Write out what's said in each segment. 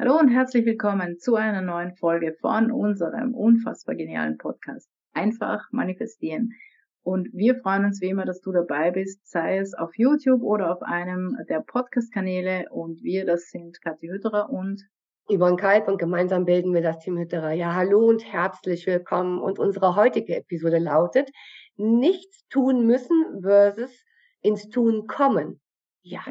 Hallo und herzlich willkommen zu einer neuen Folge von unserem unfassbar genialen Podcast. Einfach manifestieren. Und wir freuen uns wie immer, dass du dabei bist, sei es auf YouTube oder auf einem der Podcast-Kanäle. Und wir, das sind Kathi Hütterer und Yvonne Kalb und gemeinsam bilden wir das Team Hütterer. Ja, hallo und herzlich willkommen. Und unsere heutige Episode lautet Nichts tun müssen versus ins Tun kommen. Ja,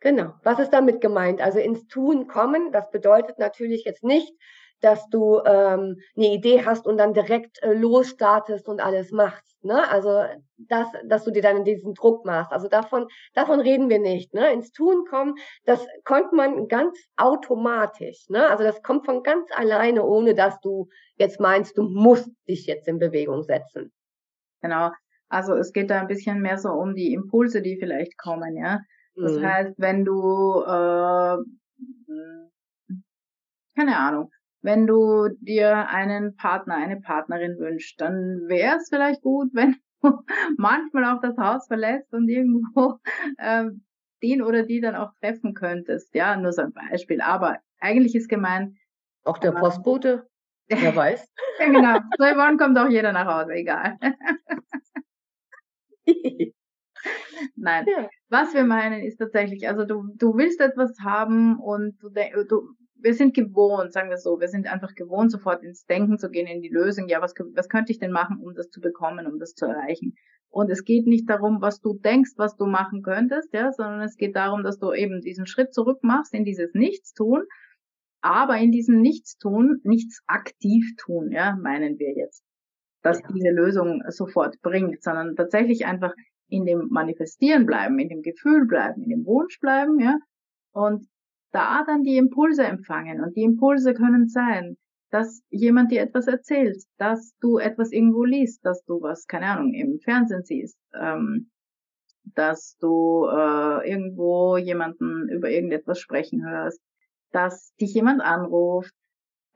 genau. Was ist damit gemeint? Also ins Tun kommen, das bedeutet natürlich jetzt nicht, dass du ähm, eine Idee hast und dann direkt äh, losstartest und alles machst. Ne? Also das, dass du dir dann diesen Druck machst. Also davon, davon reden wir nicht. Ne? Ins Tun kommen, das kommt man ganz automatisch. Ne? Also das kommt von ganz alleine, ohne dass du jetzt meinst, du musst dich jetzt in Bewegung setzen. Genau. Also es geht da ein bisschen mehr so um die Impulse, die vielleicht kommen, ja. Das mhm. heißt, wenn du, äh, keine Ahnung, wenn du dir einen Partner, eine Partnerin wünschst, dann wäre es vielleicht gut, wenn du manchmal auch das Haus verlässt und irgendwo äh, den oder die dann auch treffen könntest. Ja, nur so ein Beispiel. Aber eigentlich ist gemeint. Auch der Postbote, wer weiß. ja, genau. So wann kommt auch jeder nach Hause, egal. Nein. Ja. Was wir meinen ist tatsächlich, also du, du willst etwas haben und du, du, wir sind gewohnt, sagen wir so, wir sind einfach gewohnt, sofort ins Denken zu gehen, in die Lösung. Ja, was, was könnte ich denn machen, um das zu bekommen, um das zu erreichen? Und es geht nicht darum, was du denkst, was du machen könntest, ja, sondern es geht darum, dass du eben diesen Schritt zurück machst in dieses Nichtstun, aber in diesem Nichtstun, nichts aktiv tun, ja, meinen wir jetzt, dass ja. diese Lösung sofort bringt, sondern tatsächlich einfach in dem Manifestieren bleiben, in dem Gefühl bleiben, in dem Wunsch bleiben, ja, und da dann die Impulse empfangen. Und die Impulse können sein, dass jemand dir etwas erzählt, dass du etwas irgendwo liest, dass du was, keine Ahnung, im Fernsehen siehst, ähm, dass du äh, irgendwo jemanden über irgendetwas sprechen hörst, dass dich jemand anruft,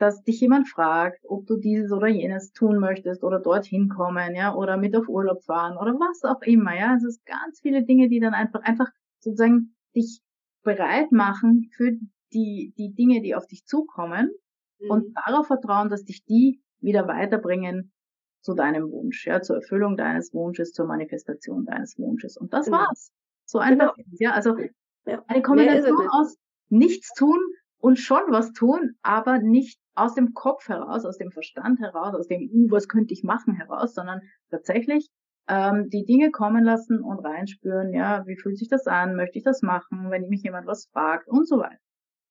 dass dich jemand fragt, ob du dieses oder jenes tun möchtest oder dorthin kommen, ja, oder mit auf Urlaub fahren oder was auch immer, ja. Es ist ganz viele Dinge, die dann einfach, einfach sozusagen dich bereit machen für die, die Dinge, die auf dich zukommen mhm. und darauf vertrauen, dass dich die wieder weiterbringen zu deinem Wunsch, ja, zur Erfüllung deines Wunsches, zur Manifestation deines Wunsches. Und das genau. war's. So einfach, genau. ja, also eine Kombination aus nichts tun und schon was tun, aber nicht aus dem Kopf heraus, aus dem Verstand heraus, aus dem, uh, was könnte ich machen heraus, sondern tatsächlich ähm, die Dinge kommen lassen und reinspüren, ja, wie fühlt sich das an, möchte ich das machen, wenn mich jemand was fragt und so weiter.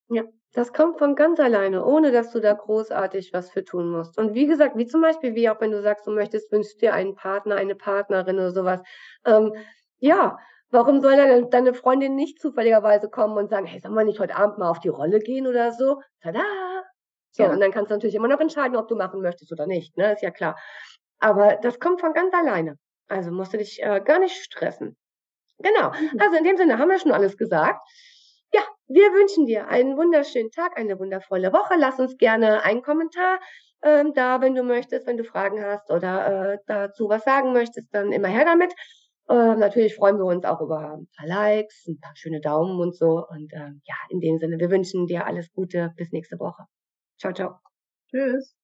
Ja, das kommt von ganz alleine, ohne dass du da großartig was für tun musst. Und wie gesagt, wie zum Beispiel, wie auch wenn du sagst, du möchtest, wünschst dir einen Partner, eine Partnerin oder sowas. Ähm, ja, warum soll dann deine Freundin nicht zufälligerweise kommen und sagen, hey, soll man nicht heute Abend mal auf die Rolle gehen oder so? Tada! So, ja. und dann kannst du natürlich immer noch entscheiden, ob du machen möchtest oder nicht, ne? Ist ja klar. Aber das kommt von ganz alleine. Also musst du dich äh, gar nicht stressen. Genau. Mhm. Also in dem Sinne haben wir schon alles gesagt. Ja, wir wünschen dir einen wunderschönen Tag, eine wundervolle Woche. Lass uns gerne einen Kommentar ähm, da, wenn du möchtest, wenn du Fragen hast oder äh, dazu was sagen möchtest, dann immer her damit. Äh, natürlich freuen wir uns auch über ein paar Likes, ein paar schöne Daumen und so. Und ähm, ja, in dem Sinne, wir wünschen dir alles Gute. Bis nächste Woche. Ciao, ciao. Tschüss.